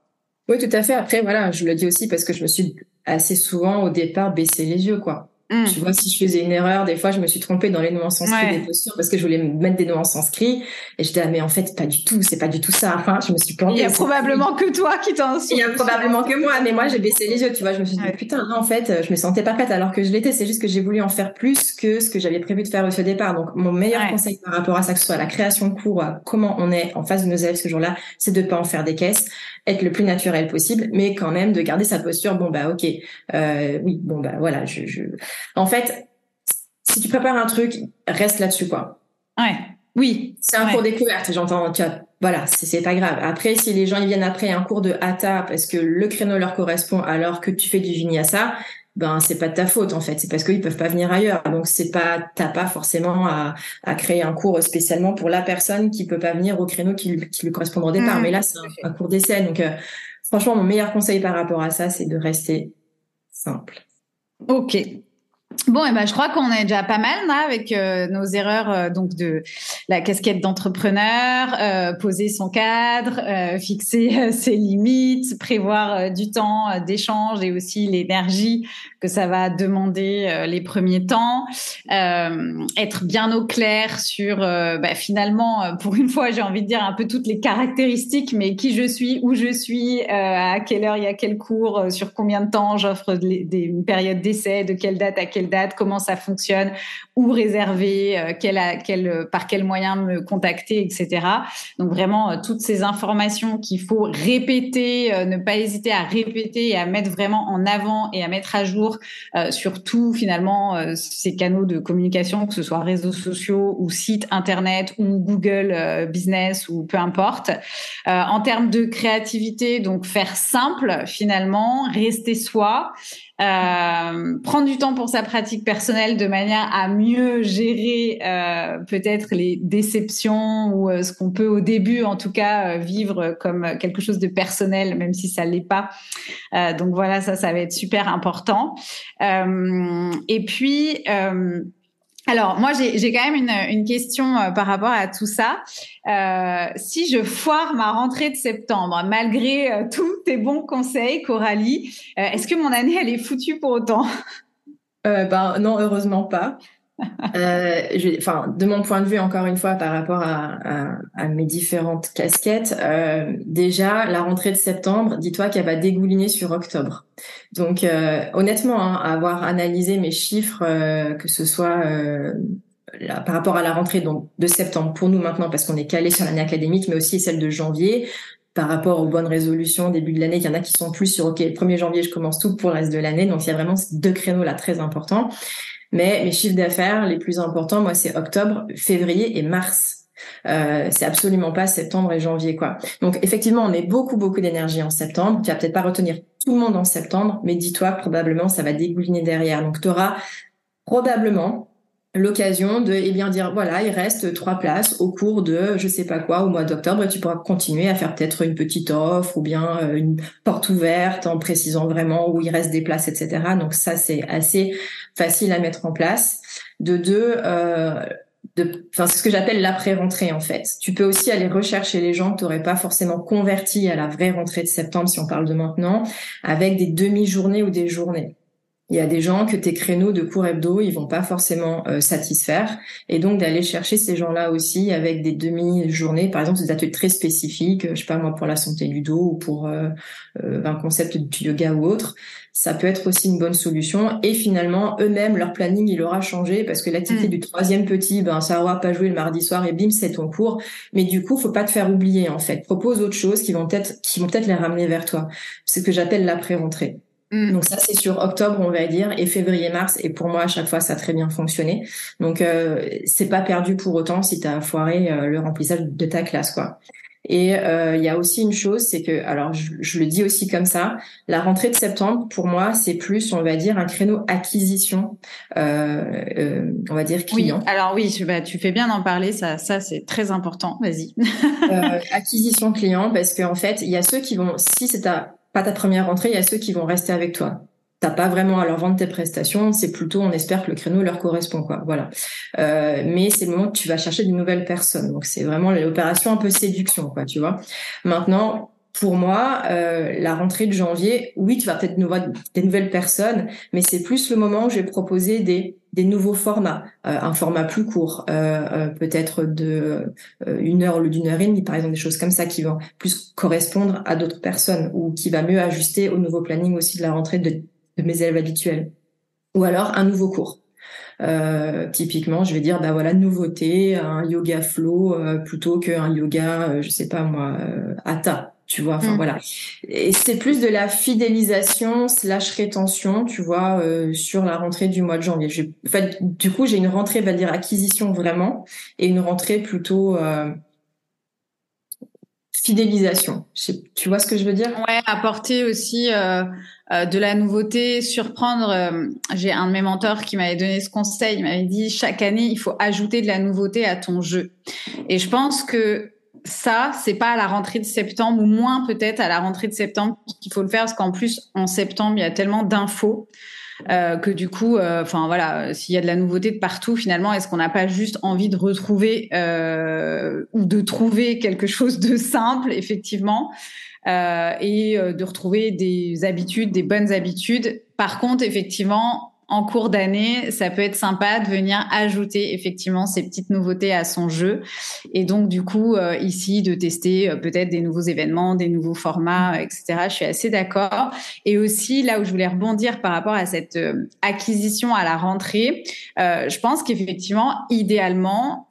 Speaker 2: Oui, tout à fait. Après voilà, je le dis aussi parce que je me suis assez souvent au départ baissé les yeux quoi. Mm. Tu vois, si je faisais une erreur, des fois, je me suis trompée dans les nuances inscrits des postures parce que je voulais mettre des nuances inscrits. Et je disais, ah, mais en fait, pas du tout, c'est pas du tout ça. Enfin, je me suis plantée.
Speaker 1: Il y a probablement que toi qui t'en
Speaker 2: Il y a probablement que moi, mais moi, j'ai baissé les yeux, tu vois. Je me suis dit, putain, non, en fait, je me sentais pas prête alors que je l'étais. C'est juste que j'ai voulu en faire plus que ce que j'avais prévu de faire au départ. Donc, mon meilleur conseil par rapport à ça, que ce soit la création de cours, comment on est en face de nos élèves ce jour-là, c'est de pas en faire des caisses être le plus naturel possible, mais quand même de garder sa posture. Bon bah ok, euh, oui, bon bah voilà. Je, je... En fait, si tu prépares un truc, reste là-dessus quoi.
Speaker 1: Ouais. Oui.
Speaker 2: C'est un cours découverte, j'entends. Tu as, voilà, c'est pas grave. Après, si les gens ils viennent après un cours de hatha parce que le créneau leur correspond alors que tu fais du vinyasa, ben c'est pas de ta faute en fait, c'est parce qu'ils peuvent pas venir ailleurs. Donc c'est pas t'as pas forcément à, à, créer un cours spécialement pour la personne qui peut pas venir au créneau qui, qui lui correspond au départ. Mmh. Mais là c'est un, cours d'essai, donc euh, franchement mon meilleur conseil par rapport à ça c'est de rester simple.
Speaker 1: Ok, Bon, et ben, je crois qu'on est déjà pas mal là avec euh, nos erreurs euh, donc de la casquette d'entrepreneur, euh, poser son cadre, fixer ses limites, prévoir du temps d'échange et aussi l'énergie que ça va demander les premiers temps, être bien au clair sur bah, finalement pour une fois j'ai envie de dire un peu toutes les caractéristiques, mais qui je suis, où je suis, à quelle heure il y a quel cours, sur combien de temps j'offre des, des périodes d'essai, de quelle date à quelle comment ça fonctionne, où réserver, quel, quel, par quel moyen me contacter, etc. Donc vraiment toutes ces informations qu'il faut répéter, ne pas hésiter à répéter et à mettre vraiment en avant et à mettre à jour sur tout finalement ces canaux de communication, que ce soit réseaux sociaux ou sites internet ou Google Business ou peu importe. en termes de créativité, donc faire simple finalement, rester soi, euh, prendre du temps pour sa pratique personnelle de manière à mieux gérer euh, peut-être les déceptions ou euh, ce qu'on peut au début en tout cas vivre comme quelque chose de personnel même si ça l'est pas. donc voilà ça ça va être super important. et puis alors, moi, j'ai quand même une, question euh, par rapport à tout ça. Euh, si je foire ma rentrée de septembre, malgré euh, tous tes bons conseils, Coralie, est-ce que mon année, elle est foutue pour autant?
Speaker 2: Ben non, heureusement pas. Euh, je, enfin, de mon point de vue, encore une fois, par rapport à, à, à mes différentes casquettes, euh, déjà la rentrée de septembre, dis-toi qu'elle va dégouliner sur octobre. Donc, euh, honnêtement, hein, avoir analysé mes chiffres, euh, que ce soit euh, là, par rapport à la rentrée donc de septembre pour nous maintenant, parce qu'on est calé sur l'année académique, mais aussi celle de janvier, par rapport aux bonnes résolutions début de l'année, il y en a qui sont plus sur OK, le 1er janvier, je commence tout pour le reste de l'année. Donc, il y a vraiment ces deux créneaux là très importants. Mais mes chiffres d'affaires les plus importants, moi, c'est octobre, février et mars. Euh, c'est absolument pas septembre et janvier quoi. Donc effectivement, on met beaucoup beaucoup d'énergie en septembre. Tu vas peut-être pas retenir tout le monde en septembre, mais dis-toi probablement ça va dégouliner derrière. Donc tu auras probablement l'occasion de eh bien dire voilà il reste trois places au cours de je sais pas quoi au mois d'octobre tu pourras continuer à faire peut-être une petite offre ou bien euh, une porte ouverte en précisant vraiment où il reste des places etc donc ça c'est assez facile à mettre en place. De deux euh, enfin, c'est ce que j'appelle l'après-rentrée en fait. Tu peux aussi aller rechercher les gens que tu n'aurais pas forcément convertis à la vraie rentrée de septembre si on parle de maintenant, avec des demi-journées ou des journées il y a des gens que tes créneaux de cours hebdo, ils vont pas forcément euh, satisfaire. Et donc, d'aller chercher ces gens-là aussi avec des demi-journées, par exemple, des ateliers très spécifiques, je sais pas moi, pour la santé du dos ou pour euh, euh, un concept du yoga ou autre, ça peut être aussi une bonne solution. Et finalement, eux-mêmes, leur planning, il aura changé parce que l'activité mm. du troisième petit, ben, ça aura pas joué le mardi soir et bim, c'est ton cours. Mais du coup, faut pas te faire oublier, en fait. Propose autre chose qui vont peut-être, qui vont peut-être les ramener vers toi. C'est ce que j'appelle l'après-rentrée. Mm. Donc ça c'est sur octobre on va dire et février-mars et pour moi à chaque fois ça a très bien fonctionné. Donc euh, c'est pas perdu pour autant si tu as foiré euh, le remplissage de ta classe quoi. Et euh, il y a aussi une chose, c'est que, alors je, le dis aussi comme ça, la rentrée de septembre, pour moi, c'est plus, on va dire, un créneau acquisition, euh, euh, on va dire client.
Speaker 1: Oui, alors oui, bah, tu fais bien d'en parler, ça, ça c'est très important. Vas-y.
Speaker 2: acquisition client, parce qu'en fait, il y a ceux qui vont, si c'est ta pas ta première rentrée, il y a ceux qui vont rester avec toi. T'as pas vraiment à leur vendre tes prestations, c'est plutôt on espère que le créneau leur correspond quoi. Voilà. Euh, mais c'est le moment que tu vas chercher de nouvelles personnes. Donc c'est vraiment l'opération un peu séduction quoi, tu vois. Maintenant, pour moi, euh, la rentrée de janvier, oui, tu vas peut-être voir des nouvelles personnes, mais c'est plus le moment où je vais proposer des, des nouveaux formats, euh, un format plus court, euh, euh peut-être de euh, une heure au lieu d'une heure et demie, par exemple, des choses comme ça qui vont plus correspondre à d'autres personnes ou qui va mieux ajuster au nouveau planning aussi de la rentrée de, de mes élèves habituels. Ou alors un nouveau cours. Euh, typiquement, je vais dire, bah voilà, nouveauté, un yoga flow plutôt qu'un yoga, je sais pas moi, hatha tu vois enfin mm. voilà. Et c'est plus de la fidélisation slash rétention tu vois euh, sur la rentrée du mois de janvier. Je, en fait, du coup j'ai une rentrée va dire acquisition vraiment et une rentrée plutôt euh, fidélisation. Tu vois ce que je veux dire?
Speaker 1: Ouais apporter aussi euh, de la nouveauté surprendre j'ai un de mes mentors qui m'avait donné ce conseil il m'avait dit chaque année il faut ajouter de la nouveauté à ton jeu et je pense que ça, c'est pas à la rentrée de septembre ou moins peut-être à la rentrée de septembre qu'il faut le faire parce qu'en plus en septembre il y a tellement d'infos euh, que du coup, euh, enfin voilà, s'il y a de la nouveauté de partout, finalement, est-ce qu'on n'a pas juste envie de retrouver euh, ou de trouver quelque chose de simple, effectivement, et de retrouver des habitudes, des bonnes habitudes. Par contre, effectivement, en cours d'année, ça peut être sympa de venir ajouter effectivement ces petites nouveautés à son jeu. Et donc, du coup, euh, ici, de tester euh, peut-être des nouveaux événements, des nouveaux formats, euh, etc. Je suis assez d'accord. Et aussi, là où je voulais rebondir par rapport à cette acquisition à la rentrée, je pense qu'effectivement, idéalement,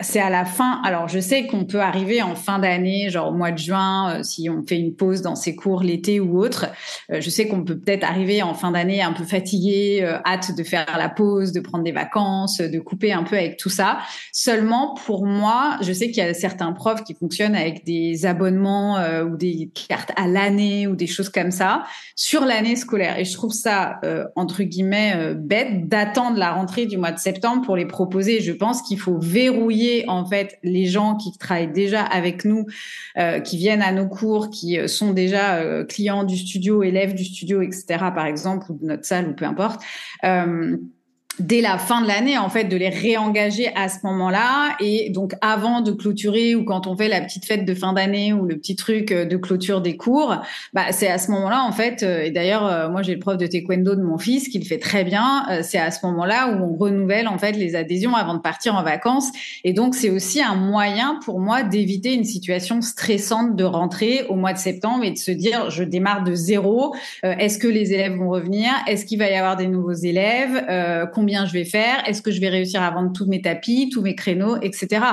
Speaker 1: c'est à la fin. Alors, je sais qu'on peut arriver en fin d'année, genre au mois de juin, euh, si on fait une pause dans ses cours l'été ou autre. Euh, je sais qu'on peut peut-être arriver en fin d'année un peu fatigué, euh, hâte de faire la pause, de prendre des vacances, de couper un peu avec tout ça. Seulement, pour moi, je sais qu'il y a certains profs qui fonctionnent avec des abonnements ou des cartes à l'année ou des choses comme ça sur l'année scolaire. Et je trouve ça, entre guillemets, bête d'attendre la rentrée du mois de septembre pour les proposer. Je pense qu'il faut verrouiller en fait les gens qui travaillent déjà avec nous, euh, qui viennent à nos cours, qui euh, sont déjà euh, clients du studio, élèves du studio, etc. Par exemple, ou de notre salle ou peu importe dès la fin de l'année, en fait, de les réengager à ce moment-là. Et donc, avant de clôturer ou quand on fait la petite fête de fin d'année ou le petit truc euh, de clôture des cours, bah, c'est à ce moment-là, en fait. Euh, et d'ailleurs, euh, moi, j'ai le prof de taekwondo de mon fils qui le fait très bien. C'est à ce moment-là où on renouvelle, en fait, les adhésions avant de partir en vacances. Et donc, c'est aussi un moyen pour moi d'éviter une situation stressante de rentrer au mois de septembre et de se dire, je démarre de zéro. Est-ce que les élèves vont revenir? Est-ce qu'il va y avoir des nouveaux élèves? Combien je vais faire, est-ce que je vais réussir à vendre tous mes tapis, tous mes créneaux, etc.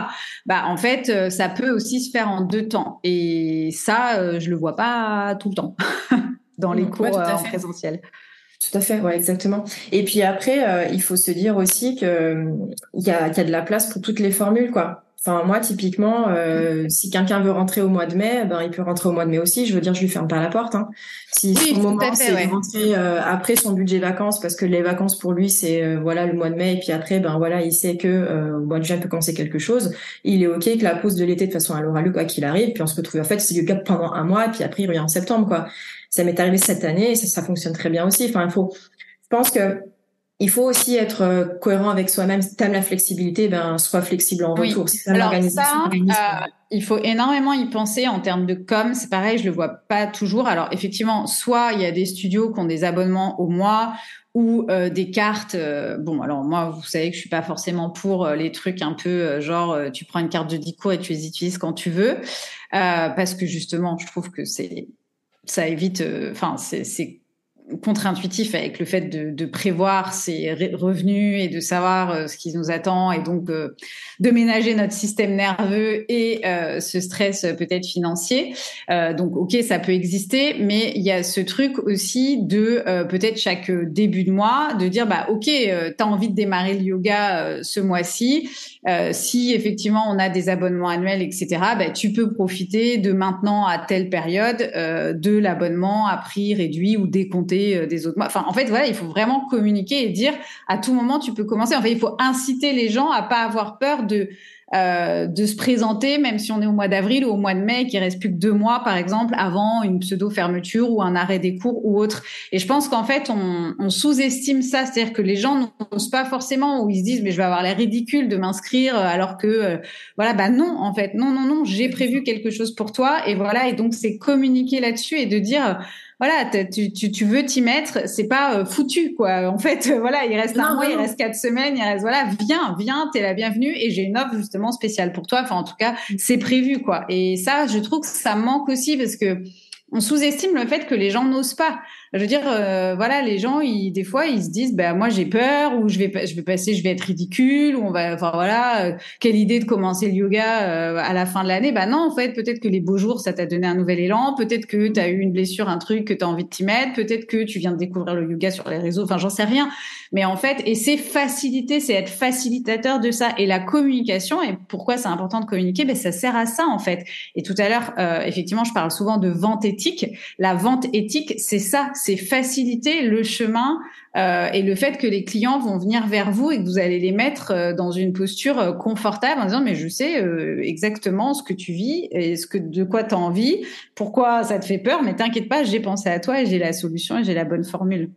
Speaker 1: Bah en fait, euh, ça peut aussi se faire en deux temps. Et ça, euh, je le vois pas tout le temps dans les cours euh, en présentiel.
Speaker 2: Tout à fait, ouais, exactement. Et puis après, il faut se dire aussi que il y a, y a de la place pour toutes les formules, quoi. Enfin, moi, typiquement, euh, si quelqu'un veut rentrer au mois de mai, ben il peut rentrer au mois de mai aussi. Je veux dire, je lui ferme pas la porte. Hein. Si son moment c'est de rentrer euh, après son budget vacances, parce que les vacances pour lui c'est euh, voilà le mois de mai, et puis après ben voilà, il sait que euh, au mois de juin il peut commencer quelque chose. Il est ok que la pause de l'été de toute façon elle aura lieu quoi qu'il arrive, puis on se retrouve en fait c'est du cap pendant un mois, et puis après il revient en septembre quoi. Ça m'est arrivé cette année, et ça, ça fonctionne très bien aussi. Enfin, il faut, je pense que il faut aussi être euh, cohérent avec soi-même. Si tu aimes la flexibilité, ben sois flexible en retour.
Speaker 1: Alors ça, euh, il faut énormément y penser en termes de com. C'est pareil, je le vois pas toujours. Alors effectivement, soit il y a des studios qui ont des abonnements au mois ou euh, des cartes. bon, alors moi, vous savez que je suis pas forcément pour les trucs un peu genre tu prends une carte de 10 cours et tu les utilises quand tu veux, parce que justement, je trouve que c'est ça évite. Enfin, c'est contre-intuitif avec le fait de, prévoir ses revenus et de savoir euh, ce qui nous attend et donc euh, de ménager notre système nerveux et euh, ce stress peut-être financier. donc ok, ça peut exister, mais il y a ce truc aussi de peut-être chaque début de mois de dire bah ok, tu as envie de démarrer le yoga ce mois-ci. si effectivement on a des abonnements annuels, etc., bah, tu peux profiter de maintenant à telle période de l'abonnement à prix réduit ou décompté euh, des autres Enfin, en fait, voilà, il faut vraiment communiquer et dire à tout moment tu peux commencer. En fait, il faut inciter les gens à pas avoir peur de euh, de se présenter, même si on est au mois d'avril ou au mois de mai, qu'il reste plus que deux mois, par exemple, avant une pseudo fermeture ou un arrêt des cours ou autre. Et je pense qu'en fait, on, sous-estime ça, c'est-à-dire que les gens n'osent pas forcément, ou ils se disent mais je vais avoir l'air ridicule de m'inscrire, alors que euh, voilà, bah non, en fait, non, non, non, j'ai prévu quelque chose pour toi, et voilà, et donc c'est communiquer là-dessus et de dire voilà, tu, tu, tu, veux t'y mettre, c'est pas euh, foutu quoi. En fait, voilà, il reste un mois, il reste quatre semaines, il reste voilà, viens, viens, t'es la bienvenue et j'ai une offre justement spéciale pour toi. Enfin, en tout cas, c'est prévu quoi. Et ça, je trouve que ça manque aussi parce que on sous-estime le fait que les gens n'osent pas. Je veux dire, euh, voilà, les gens, ils, des fois, ils se disent, ben moi j'ai peur, ou je vais, je vais passer, je vais être ridicule, ou on va, enfin voilà, euh, quelle idée de commencer le yoga euh, à la fin de l'année? Ben non, en fait, peut-être que les beaux jours, ça t'a donné un nouvel élan, peut-être que tu as eu une blessure, un truc que tu as envie de t'y mettre, peut-être que tu viens de découvrir le yoga sur les réseaux, enfin j'en sais rien. Mais en fait, et c'est faciliter, c'est être facilitateur de ça. Et la communication, et pourquoi c'est important de communiquer, ben ça sert à ça en fait. Et tout à l'heure, effectivement, je parle souvent de vente éthique. La vente éthique, c'est ça c'est faciliter le chemin euh, et le fait que les clients vont venir vers vous et que vous allez les mettre euh, dans une posture euh, confortable en disant mais je sais exactement ce que tu vis et ce que de quoi tu as envie, pourquoi ça te fait peur, mais t'inquiète pas, j'ai pensé à toi et j'ai la solution et j'ai la bonne formule.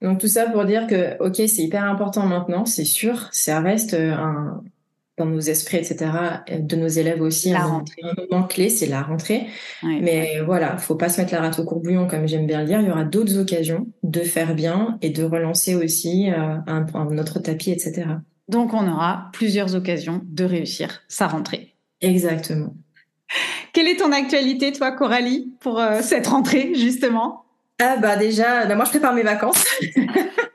Speaker 2: Donc tout ça pour dire que ok c'est hyper important maintenant, c'est sûr, ça reste un dans nos esprits, etc., de nos élèves aussi.
Speaker 1: La
Speaker 2: un,
Speaker 1: rentrée.
Speaker 2: un moment clé, c'est la rentrée.
Speaker 1: Ouais.
Speaker 2: Mais voilà, faut pas se mettre la rate au courbouillon, comme j'aime bien le dire. Il y aura d'autres occasions de faire bien et de relancer aussi euh, un, un autre tapis, etc.
Speaker 1: Donc, on aura plusieurs occasions de réussir sa rentrée.
Speaker 2: Exactement.
Speaker 1: Quelle est ton actualité, toi, Coralie, pour euh, cette rentrée, justement?
Speaker 2: Ah bah déjà, bah moi je prépare mes vacances.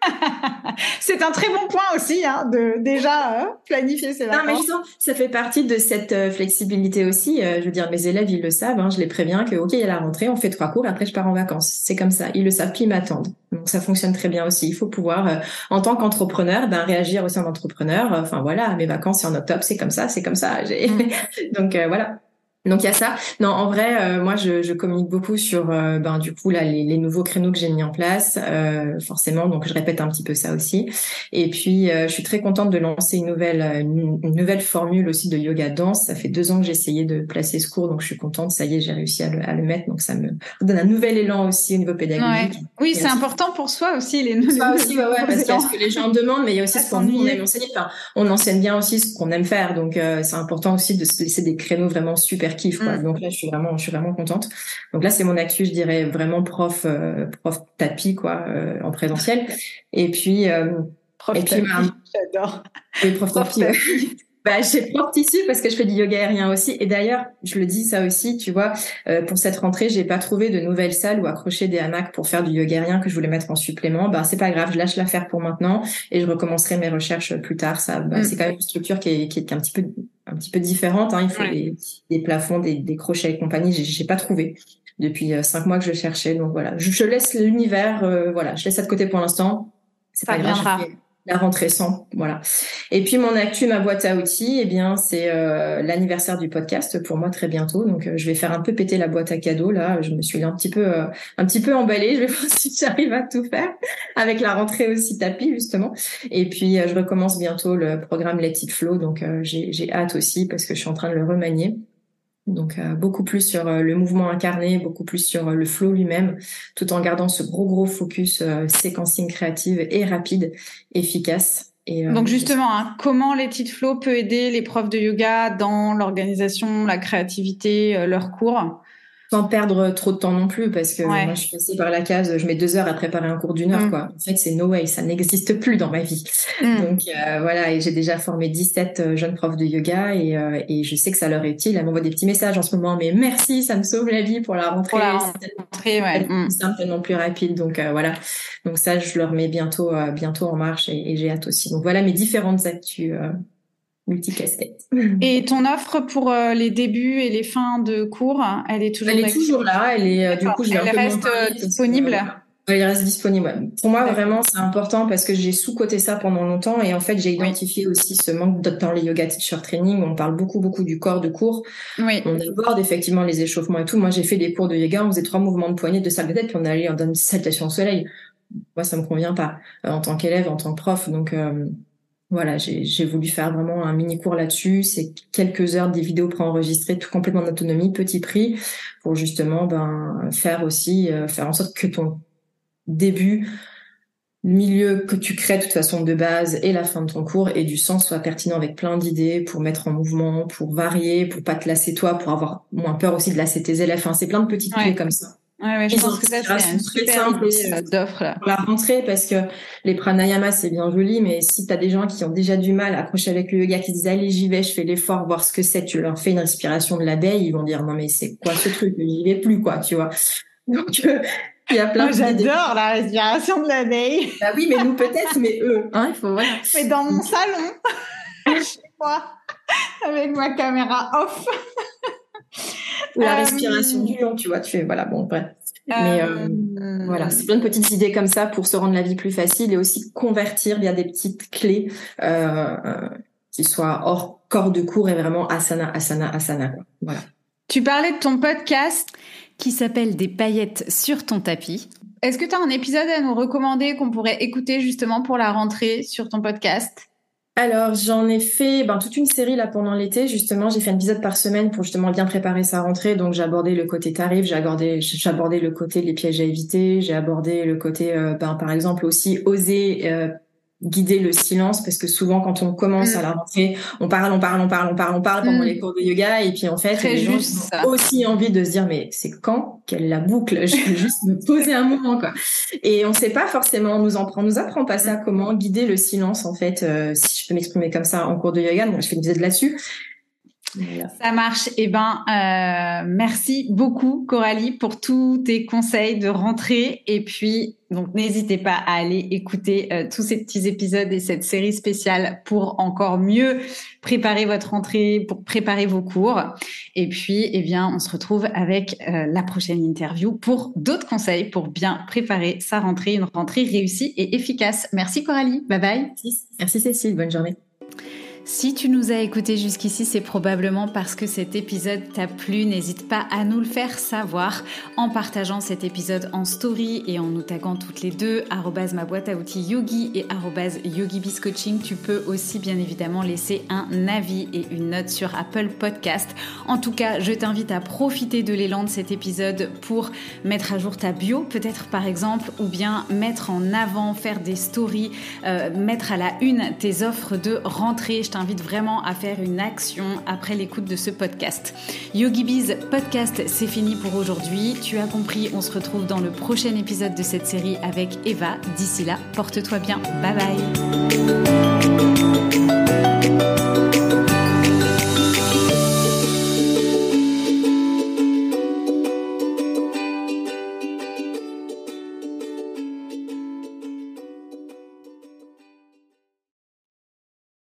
Speaker 1: C'est un très bon point aussi, hein, de déjà euh, planifier ses
Speaker 2: Non, mais
Speaker 1: vacances.
Speaker 2: justement, ça fait partie de cette euh, flexibilité aussi. Euh, je veux dire, mes élèves, ils le savent. Hein, je les préviens que, OK, il y a la rentrée, on fait trois cours, après je pars en vacances. C'est comme ça. Ils le savent, puis ils m'attendent. Donc ça fonctionne très bien aussi. Il faut pouvoir, euh, en tant qu'entrepreneur, ben, réagir aussi en entrepreneur. Enfin voilà, mes vacances, c'est en octobre, c'est comme ça, c'est comme ça.
Speaker 1: Mm.
Speaker 2: Donc euh, voilà. Donc il y a ça. Non, en vrai, euh, moi je, je communique beaucoup sur euh, ben du coup là les, les nouveaux créneaux que j'ai mis en place, euh, forcément. Donc je répète un petit peu ça aussi. Et puis euh, je suis très contente de lancer une nouvelle une, une nouvelle formule aussi de yoga danse. Ça fait deux ans que j'ai essayé de placer ce cours, donc je suis contente. Ça y est, j'ai réussi à le, à le mettre. Donc ça me donne un nouvel élan aussi au niveau pédagogique.
Speaker 1: Oui, c'est important pour soi aussi, les
Speaker 2: ça aussi, ouais, ouais, parce qu'il y a ce que les gens demandent, mais il y a aussi ce qu'on nous on
Speaker 1: s'ennuyer.
Speaker 2: aime enseigner. Enfin, on enseigne bien aussi ce qu'on aime faire, donc euh, c'est important aussi de se laisser des créneaux vraiment super kiff. Quoi.
Speaker 1: Mm.
Speaker 2: Donc là, je suis vraiment, je suis vraiment contente. Donc là, c'est mon actu, je dirais vraiment prof, euh, prof tapis quoi, euh, en présentiel. Et puis, euh,
Speaker 1: Prof
Speaker 2: Et puis,
Speaker 1: tapis,
Speaker 2: bah,
Speaker 1: j'adore.
Speaker 2: oui, prof
Speaker 1: Prof
Speaker 2: tapis.
Speaker 1: tapis.
Speaker 2: Bah, j'ai prof tissu parce que je fais du yoga aérien aussi. Et d'ailleurs, je le dis ça aussi, tu vois, euh, pour cette rentrée, j'ai pas trouvé de nouvelles salles où accrocher des hamacs pour faire du yoga aérien que je voulais mettre en supplément. Bah, c'est pas grave, je lâche l'affaire pour maintenant et je recommencerai mes recherches plus tard. Ça, bah,
Speaker 1: Mm.
Speaker 2: c'est quand même une structure qui est, qui est un petit peu, un petit peu différente. Hein. Il faut
Speaker 1: Ouais.
Speaker 2: des, des plafonds, des, des crochets et compagnie. J'ai, j'ai pas trouvé depuis euh, cinq mois que je cherchais. Donc voilà, je, je laisse l'univers, euh, voilà, je laisse ça de côté pour l'instant. C'est
Speaker 1: Ça
Speaker 2: pas grave, la rentrée sans, voilà. Et puis mon actu, ma boîte à outils, eh bien c'est euh, l'anniversaire du podcast pour moi très bientôt. Donc euh, je vais faire un peu péter la boîte à cadeaux là. Je me suis un petit peu, euh, un petit peu emballée. Je vais voir si j'arrive à tout faire avec la rentrée aussi tapis justement. Et puis euh, je recommence bientôt le programme Let It Flow. Donc j'ai j'ai hâte aussi parce que je suis en train de le remanier. Donc euh, beaucoup plus sur euh, le mouvement incarné, beaucoup plus sur euh, le flow lui-même, tout en gardant ce gros gros focus euh, séquencing créative et rapide, efficace. Et, euh,
Speaker 1: Donc justement, hein, comment les Tit Flow peut aider les profs de yoga dans l'organisation, la créativité, euh, leurs cours?
Speaker 2: Sans perdre trop de temps non plus, parce que
Speaker 1: Ouais.
Speaker 2: moi je suis passée par la case, je mets deux heures à préparer un cours d'une heure,
Speaker 1: Mm.
Speaker 2: quoi. En fait, c'est no way, ça n'existe plus dans ma vie.
Speaker 1: Mm.
Speaker 2: Donc euh, voilà, et j'ai déjà formé 17 euh, jeunes profs de yoga et, euh, et je sais que ça leur est utile. Elles m'envoient des petits messages en ce moment, mais merci, ça me sauve la vie pour la rentrée. C'est
Speaker 1: ouais.
Speaker 2: tellement
Speaker 1: Mm.
Speaker 2: plus rapide. Donc euh, voilà, donc ça je leur mets bientôt, euh, bientôt en marche et, et j'ai hâte aussi. Donc voilà mes différentes actus multicasquettes.
Speaker 1: Et ton offre pour euh, les débuts et les fins de cours, elle est toujours
Speaker 2: Elle est toujours là, elle est euh, du coup je
Speaker 1: Elle reste, disponible
Speaker 2: il reste disponible. Pour moi, vraiment, c'est important parce que j'ai sous-coté ça pendant longtemps et en fait, j'ai identifié aussi ce manque dans les yoga teacher training. On parle beaucoup, beaucoup du corps de cours.
Speaker 1: Oui.
Speaker 2: On aborde effectivement les échauffements et tout. Moi, j'ai fait des cours de yoga, on faisait trois mouvements de poignet, de salle de tête, puis on allait dans une salutation au soleil. Moi, ça me convient pas euh, en tant qu'élève, en tant que prof. Donc, euh, voilà, j'ai voulu faire vraiment un mini cours là-dessus. C'est quelques heures des vidéos préenregistrées, tout complètement en autonomie, petit prix, pour justement ben faire aussi euh, faire en sorte que ton début, milieu que tu crées de toute façon de base et la fin de ton cours et du sens soit pertinent avec plein d'idées pour mettre en mouvement, pour varier, pour pas te lasser toi, pour avoir moins peur aussi de lasser tes élèves. Enfin, c'est plein de petites
Speaker 1: Ouais.
Speaker 2: clés comme ça.
Speaker 1: Ouais, ouais, je
Speaker 2: Ils
Speaker 1: pense que ça, c'est une
Speaker 2: très
Speaker 1: super
Speaker 2: simple
Speaker 1: euh, d'offre.
Speaker 2: Pour la rentrée, parce que les pranayamas, c'est bien joli, mais si tu as des gens qui ont déjà du mal à accrocher avec le yoga, qui se disent allez, j'y vais, je fais l'effort, voir ce que c'est, tu leur fais une respiration de l'abeille, ils vont dire non mais c'est quoi ce truc, j'y vais plus quoi, tu vois. Donc euh, il y a plein
Speaker 1: Moi,
Speaker 2: d'idées.
Speaker 1: j'adore la respiration de l'abeille.
Speaker 2: Bah oui, mais nous peut-être, mais eux, hein, il faut voilà.
Speaker 1: Mais dans mon salon, chez moi, avec ma caméra off.
Speaker 2: Ou la
Speaker 1: Euh,
Speaker 2: respiration du lion, tu vois, tu fais voilà, bon bref. Mais euh,
Speaker 1: Euh,
Speaker 2: Voilà, c'est plein de petites idées comme ça pour se rendre la vie plus facile et aussi convertir via des petites clés euh, euh, qui soient hors corps de cours et vraiment asana, asana, asana. Quoi. Voilà.
Speaker 1: Tu parlais de ton podcast qui s'appelle Des paillettes sur ton tapis. Est-ce que tu as un épisode à nous recommander qu'on pourrait écouter justement pour la rentrée sur ton podcast?
Speaker 2: Alors j'en ai fait ben, toute une série là pendant l'été justement. J'ai fait un épisode par semaine pour justement bien préparer sa rentrée. Donc j'ai abordé le côté tarif, j'ai abordé, le côté les pièges à éviter, j'ai abordé le côté euh, ben, par exemple aussi oser euh, guider le silence parce que souvent quand on commence mm. à la rentrée, on parle, on parle, on parle, on parle, on parle pendant mm. les cours de yoga et puis en fait,
Speaker 1: Très les
Speaker 2: gens ont aussi envie de se dire mais c'est quand qu'elle la boucle? Je vais juste me poser un moment quoi. Et on sait pas forcément, on nous en prend, nous apprend pas ça, comment guider le silence en fait. Euh, si je peux m'exprimer comme ça en cours de yoga, donc je fais une visite là-dessus.
Speaker 1: Ça marche. Eh ben, euh, merci beaucoup Coralie pour tous tes conseils de rentrée. Et puis, donc n'hésitez pas à aller écouter euh, tous ces petits épisodes et cette série spéciale pour encore mieux préparer votre rentrée, pour préparer vos cours. Et puis, eh bien, on se retrouve avec euh, la prochaine interview pour d'autres conseils pour bien préparer sa rentrée, une rentrée réussie et efficace. Merci Coralie. Bye bye.
Speaker 2: Merci Cécile. Bonne journée.
Speaker 1: Si tu nous as écoutés jusqu'ici, c'est probablement parce que cet épisode t'a plu. N'hésite pas à nous le faire savoir en partageant cet épisode en story et en nous taguant toutes les deux, ma boîte à outils yogi et yogibiscoaching. Tu peux aussi bien évidemment laisser un avis et une note sur Apple Podcast. En tout cas, je t'invite à profiter de l'élan de cet épisode pour mettre à jour ta bio, peut-être par exemple, ou bien mettre en avant, faire des stories, euh, mettre à la une tes offres de rentrée t'invite vraiment à faire une action après l'écoute de ce podcast. Yogi Biz podcast, c'est fini pour aujourd'hui. Tu as compris, on se retrouve dans le prochain épisode de cette série avec Eva. D'ici là, porte-toi bien. Bye bye.